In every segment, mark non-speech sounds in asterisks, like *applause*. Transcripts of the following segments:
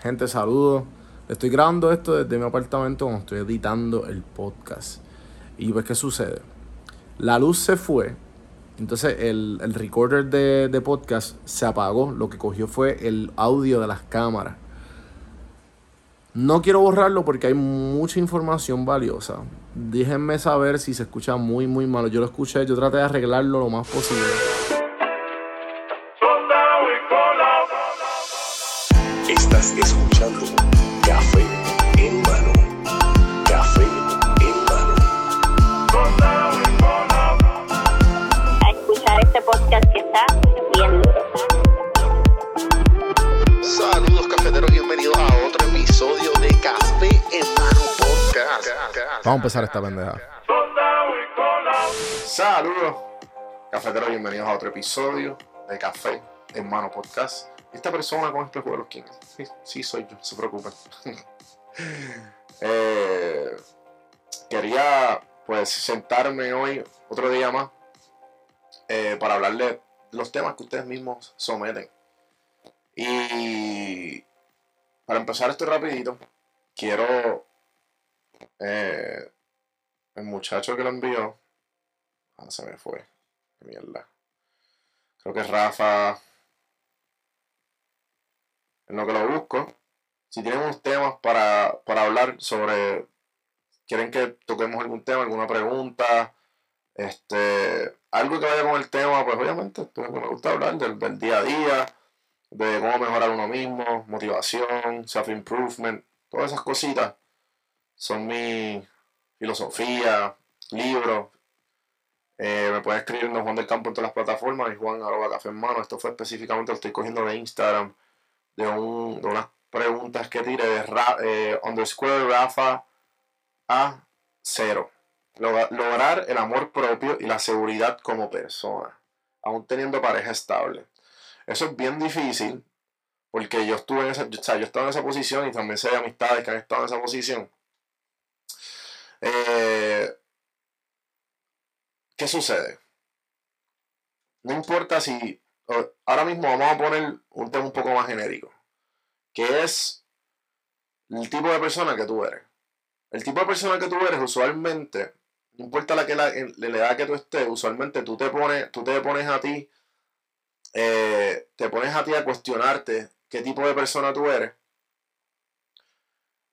Gente, saludos. Estoy grabando esto desde mi apartamento cuando estoy editando el podcast. Y pues, ¿qué sucede? La luz se fue. Entonces el, el recorder de, de podcast se apagó. Lo que cogió fue el audio de las cámaras. No quiero borrarlo porque hay mucha información valiosa. Déjenme saber si se escucha muy, muy malo. Yo lo escuché, yo traté de arreglarlo lo más posible. Vamos a empezar esta pendeja. Saludos, cafeteros, bienvenidos a otro episodio de Café en Mano Podcast. Esta persona con espejuelos, ¿quién es? Sí, sí, soy yo, no se preocupen. *laughs* Eh, quería, pues, sentarme hoy, otro día más, eh, para hablarle de los temas que ustedes mismos someten. Y para empezar esto rapidito, quiero eh, el muchacho que lo envió. Ah, se me fue. Mierda. Creo que es Rafa. En lo que lo busco. Si tienen unos temas para, para hablar sobre. Quieren que toquemos algún tema, alguna pregunta. Este. Algo que vaya con el tema, pues obviamente pues, me gusta hablar del, del día a día, de cómo mejorar uno mismo, motivación, self-improvement, todas esas cositas son mi filosofía, libros. Eh, me pueden escribir Juan del Campo en todas las plataformas y Juan arroba café en mano. Esto fue específicamente, lo estoy cogiendo de Instagram, de, un, de unas preguntas que tiré de Ra- eh, underscore Rafa a cero. Logra- lograr el amor propio y la seguridad como persona, aún teniendo pareja estable. Eso es bien difícil porque yo estuve en esa, o sea, yo estaba en esa posición y también sé de amistades que han estado en esa posición. Eh, ¿Qué sucede? No importa si. Ahora mismo vamos a poner un tema un poco más genérico. Que es el tipo de persona que tú eres. El tipo de persona que tú eres, usualmente, no importa la, que la, la edad que tú estés, usualmente tú te pones, tú te pones a ti, eh, te pones a ti a cuestionarte qué tipo de persona tú eres.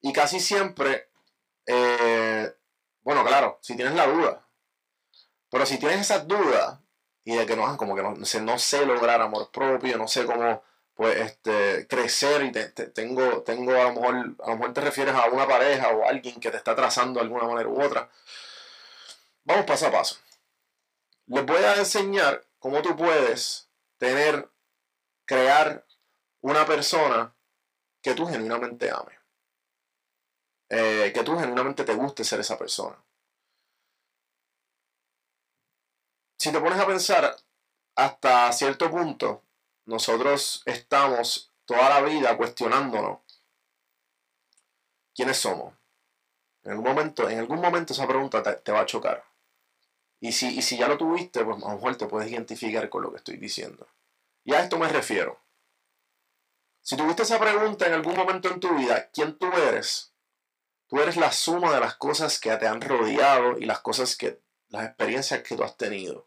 Y casi siempre, eh, bueno, claro, si tienes la duda, pero si tienes esas dudas y de que no, como que no, sé, no sé lograr amor propio, no sé cómo pues, este, crecer y te- te- tengo, tengo a lo mejor, a lo mejor te refieres a una pareja o a alguien que te está trazando de alguna manera u otra. Vamos paso a paso. Les voy a enseñar cómo tú puedes tener, crear una persona que tú genuinamente ames. Eh, que tú genuinamente te guste ser esa persona. Si te pones a pensar, hasta cierto punto, nosotros estamos toda la vida cuestionándonos quiénes somos. En algún momento, en algún momento esa pregunta te, va a chocar. Y si, y si ya lo tuviste, pues a lo mejor te puedes identificar con lo que estoy diciendo. Y a esto me refiero. Si tuviste esa pregunta en algún momento en tu vida, ¿quién tú eres? Tú eres la suma de las cosas que te han rodeado y las cosas que, las experiencias que tú has tenido.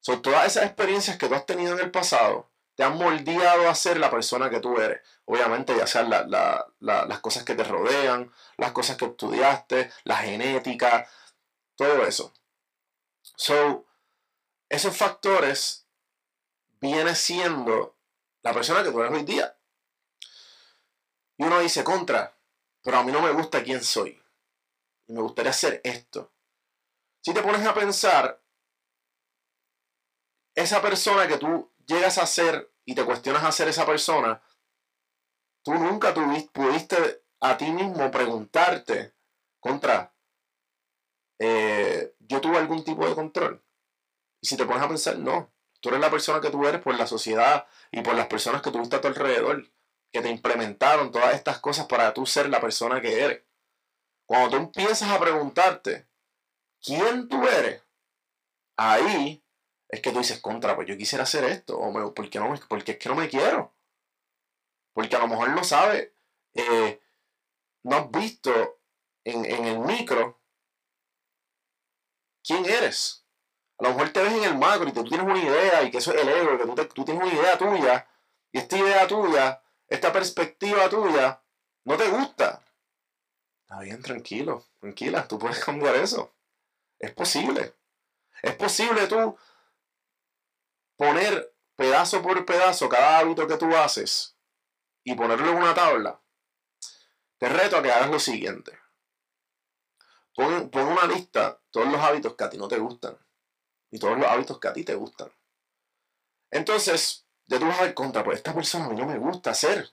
Son todas esas experiencias que tú has tenido en el pasado te han moldeado a ser la persona que tú eres. Obviamente, ya sean la- la- la- las cosas que te rodean, las cosas que estudiaste, la genética, todo eso. So, esos factores viene siendo la persona que tú eres hoy día. Y uno dice, contra, pero a mí no me gusta quién soy. Y me gustaría hacer esto. Si te pones a pensar, esa persona que tú llegas a ser y te cuestionas a ser esa persona, tú nunca tuviste, pudiste a ti mismo preguntarte, contra, eh, yo tuve algún tipo de control. Y si te pones a pensar, no. Tú eres la persona que tú eres por la sociedad y por las personas que tuviste a tu alrededor, que te implementaron todas estas cosas para tú ser la persona que eres. Cuando tú empiezas a preguntarte quién tú eres, ahí es que tú dices, contra, pues yo quisiera hacer esto, o me, ¿por qué no me- porque es que no me quiero. Porque a lo mejor no sabes, eh, no has visto en, en el micro quién eres. A lo mejor te ves en el macro y tú tienes una idea y que eso es el ego, que tú, te- tú tienes una idea tuya y esta idea tuya, esta perspectiva tuya, no te gusta. Está bien, tranquilo, tranquila, tú puedes cambiar eso. Es posible. Es posible tú poner pedazo por pedazo cada hábito que tú haces y ponerlo en una tabla. Te reto a que hagas lo siguiente. Pon, pon una lista todos los hábitos que a ti no te gustan y todos los hábitos que a ti te gustan. Entonces, ya tú vas a dar contra, pues esta persona a mí no me gusta hacer.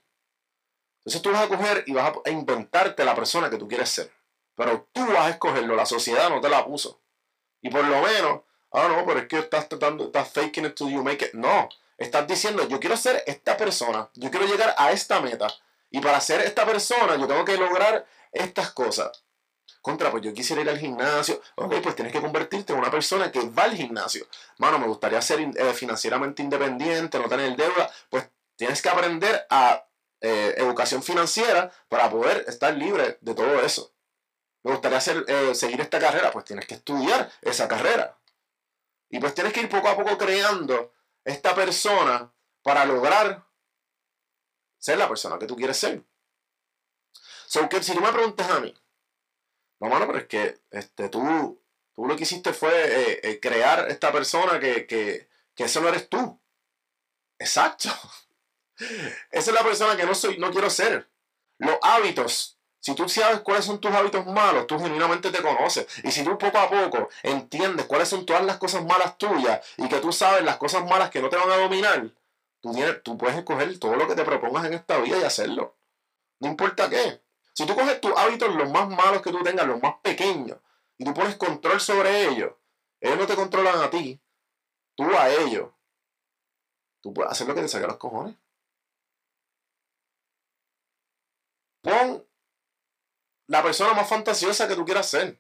Entonces tú vas a coger y vas a, a inventarte la persona que tú quieres ser. Pero tú vas a escogerlo, la sociedad no te la puso. Y por lo menos, ah, no, pero es que estás tratando, estás faking it till you make it. No, estás diciendo, yo quiero ser esta persona, yo quiero llegar a esta meta. Y para ser esta persona, yo tengo que lograr estas cosas. Contra, pues yo quisiera ir al gimnasio. Ok, pues tienes que convertirte en una persona que va al gimnasio. Mano, me gustaría ser eh, financieramente independiente, no tener deuda. Pues tienes que aprender a eh, educación financiera para poder estar libre de todo eso. Me gustaría hacer, eh, seguir esta carrera, pues tienes que estudiar esa carrera. Y pues tienes que ir poco a poco creando esta persona para lograr ser la persona que tú quieres ser. So que si tú me preguntas a mí, no, mano, pero es que este, tú, tú lo que hiciste fue eh, eh, crear esta persona que, que, que eso no eres tú. Exacto. *laughs* Esa es la persona que no soy, no quiero ser. Los hábitos. Si tú sabes cuáles son tus hábitos malos, tú genuinamente te conoces. Y si tú poco a poco entiendes cuáles son todas las cosas malas tuyas y que tú sabes las cosas malas que no te van a dominar, tú, tienes, tú puedes escoger todo lo que te propongas en esta vida y hacerlo. No importa qué. Si tú coges tus hábitos, los más malos que tú tengas, los más pequeños, y tú pones control sobre ellos, ellos no te controlan a ti, tú a ellos. Tú puedes hacer lo que te a los cojones. Pon la persona más fantasiosa que tú quieras ser.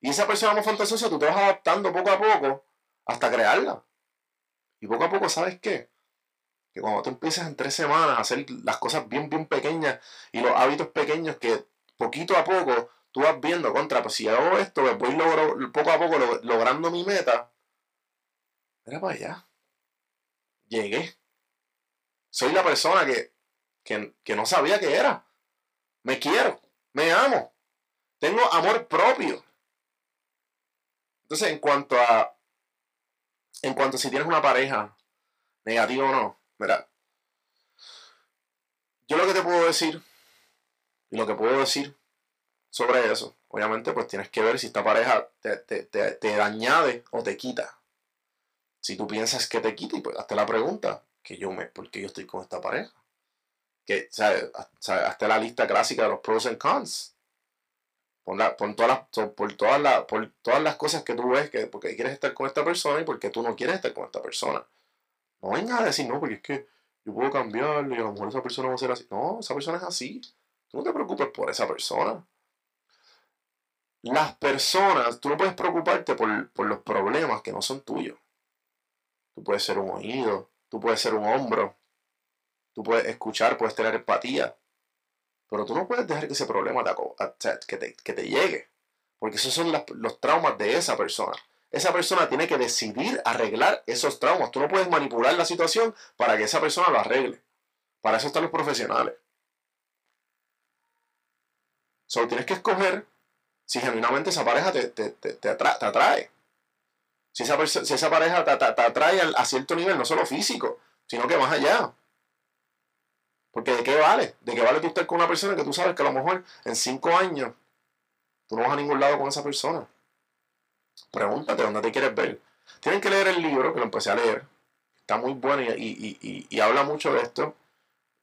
Y esa persona más fantasiosa tú te vas adaptando poco a poco hasta crearla. Y poco a poco, ¿sabes qué? Cuando tú empiezas en tres semanas a hacer las cosas bien, bien pequeñas y los hábitos pequeños que poquito a poco tú vas viendo contra, pues si hago esto, pues voy logro, poco a poco lo- logrando mi meta. Mira para allá. Llegué. Soy la persona que, que, que no sabía que era. Me quiero. Me amo. Tengo amor propio. Entonces, en cuanto a. En cuanto a si tienes una pareja, negativa o no, mira. Yo lo que te puedo decir, y lo que puedo decir sobre eso, obviamente, pues tienes que ver si esta pareja te, te, te, te añade o te quita. Si tú piensas que te quita, pues hazte la pregunta, que yo me, ¿por qué yo estoy con esta pareja? Que, ¿sabes? Hazte la lista clásica de los pros and cons. Pon, la- pon todas las, por, todas las, por todas las cosas que tú ves que porque quieres estar con esta persona y porque tú no quieres estar con esta persona. No vengas a decir, no, porque es que yo puedo cambiarle y a lo mejor esa persona va a ser así. No, esa persona es así. Tú no te preocupes por esa persona. Las personas, tú no puedes preocuparte por, por los problemas que no son tuyos. Tú puedes ser un oído, tú puedes ser un hombro, tú puedes escuchar, puedes tener empatía, pero tú no puedes dejar que ese problema te, que te, que te llegue, porque esos son los traumas de esa persona. Esa persona tiene que decidir arreglar esos traumas. Tú no puedes manipular la situación para que esa persona lo arregle. Para eso están los profesionales. Solo tienes que escoger si genuinamente esa pareja te, te, te, te atra- te atrae. Si esa, si esa pareja te, atrae a cierto nivel, no solo físico, sino que más allá. Porque ¿de qué vale? ¿De qué vale tú estar con una persona que tú sabes que a lo mejor en cinco años tú no vas a ningún lado con esa persona? Pregúntate dónde te quieres ver. Tienen que leer el libro, que lo empecé a leer. Está muy bueno y, y- y- y habla mucho de esto.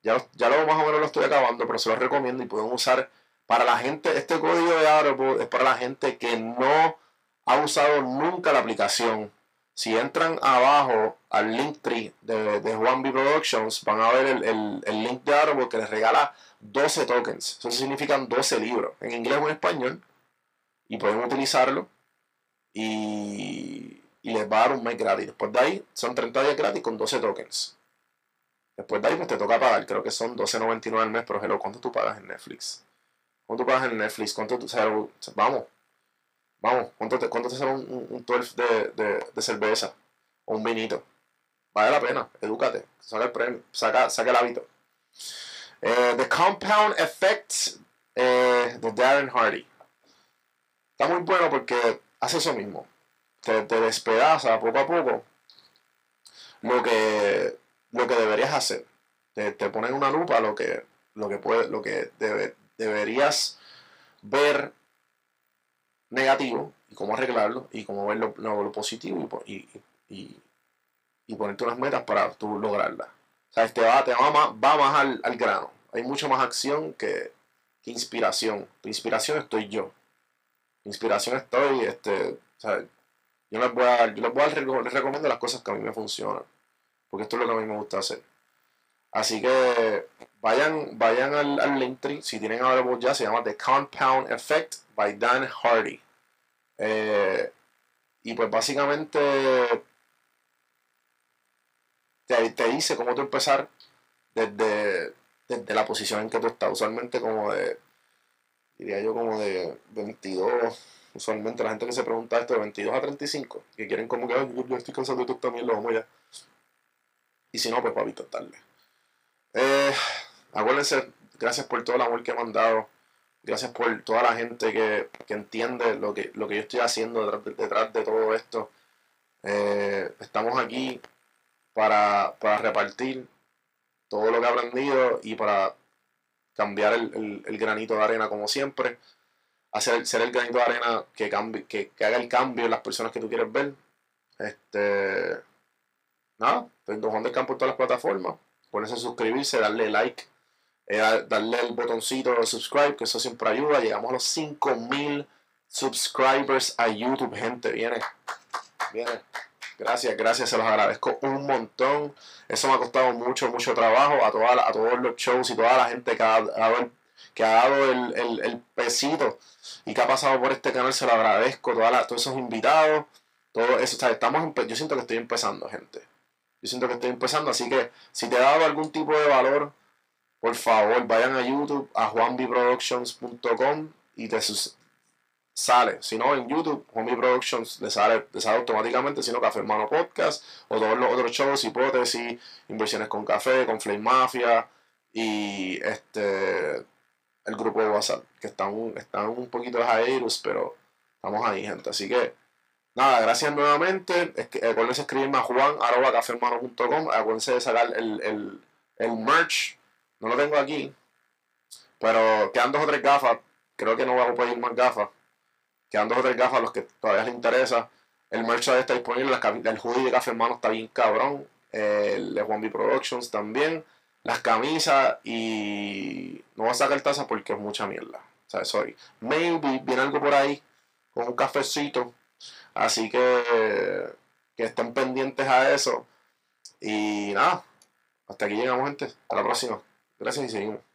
Ya, ya lo más o menos lo estoy acabando, pero se lo recomiendo y pueden usar para la gente, este código de Audible es para la gente que no ha usado nunca la aplicación. Si entran abajo al Linktree de, de Juan B Productions, van a ver el, el- el link de Audible que les regala 12 tokens. Eso significan 12 libros, en inglés o en español. Y pueden utilizarlo. Y, y les va a dar un mes gratis. Después de ahí son 30 días gratis con 12 tokens. Después de ahí pues te toca pagar, creo que son 12.99 al mes, pero hello, ¿cuánto tú pagas en Netflix? ¿Cuánto tú pagas en Netflix? ¿Cuánto tú, o vamos, vamos, ¿cuánto te, cuánto te sale un, un, un 12 de, de, de cerveza? O un vinito. Vale la pena, edúcate, saca el premio, saca, saca el hábito. Eh, the Compound Effect eh, de Darren Hardy. Está muy bueno porque hace eso mismo. Te, te despedaza poco a poco lo que, lo que deberías hacer. Te, te pone en una lupa lo que, lo que, puede, lo que debe, deberías ver negativo y cómo arreglarlo y cómo ver lo, lo, positivo y, y, y, y, ponerte unas metas para tú lograrlas. O sea, te va, te va más, va más al, al grano. Hay mucho más acción que, que inspiración. Tu inspiración estoy yo. Inspiración estoy, este, yo les voy a yo les recomiendo las cosas que a mí me funcionan. Porque esto es lo que a mí me gusta hacer. Así que vayan, vayan al, al Linktree, si tienen available ya, se llama The Compound Effect by Dan Hardy. Eh, y pues básicamente te, te dice cómo tú empezar desde, desde la posición en que tú estás. Usualmente como de, diría yo como de 22, usualmente la gente que se pregunta esto de 22 a 35, que quieren como que, yo, estoy cansado de tú también, lo vamos ya. Y si no, pues para tarde. Eh, acuérdense, gracias por todo el amor que me han dado. Gracias por toda la gente que, que entiende lo que, lo que yo estoy haciendo detrás de, detrás de todo esto. Eh, estamos aquí para, para, repartir todo lo que he aprendido y para cambiar el, el, el, granito de arena como siempre. Hacer ser el granito de arena que, cambie, que, que haga el cambio en las personas que tú quieres ver. Este, nada, tengo Juan del Campo en todas las plataformas. Ponerse a suscribirse, darle like, eh, darle el botoncito de subscribe, que eso siempre ayuda. Llegamos a los 5000 subscribers a YouTube, gente. Viene, viene. Gracias, gracias, se los agradezco un montón. Eso me ha costado mucho, mucho trabajo a, toda a todos los shows y toda la gente que ha, dado, que ha dado el, el, el, pesito y que ha pasado por este canal, se lo agradezco. Toda la, todos esos invitados, todo eso. O sea, estamos yo siento que estoy empezando, gente. Yo siento que estoy empezando, así que si te ha dado algún tipo de valor, por favor, vayan a YouTube, a juanbiproductions.com y te sale. Si no, en YouTube, Juanbi Productions le sale, le sale automáticamente, sino Café Hermano Podcast o todos los otros shows, hipótesis, inversiones con café, con Flame Mafia y este el grupo de WhatsApp, que están, están un poquito de pero estamos ahí, gente. Así que Nada, gracias nuevamente. Acuérdense escribirme a juan Acuérdense de sacar el, el, el merch. No lo tengo aquí. Pero quedan dos o tres gafas. Creo que no voy a pedir más gafas. Quedan dos o tres gafas a los que todavía les interesa. El merch está disponible. El hoodie de Café Hermano está bien cabrón. El de B Productions también. Las camisas y no voy a sacar taza porque es mucha mierda. O sea, sorry. Maybe viene algo por ahí con un cafecito Así que que estén pendientes a eso. Y nada, hasta aquí llegamos, gente. Hasta la próxima. Gracias y seguimos.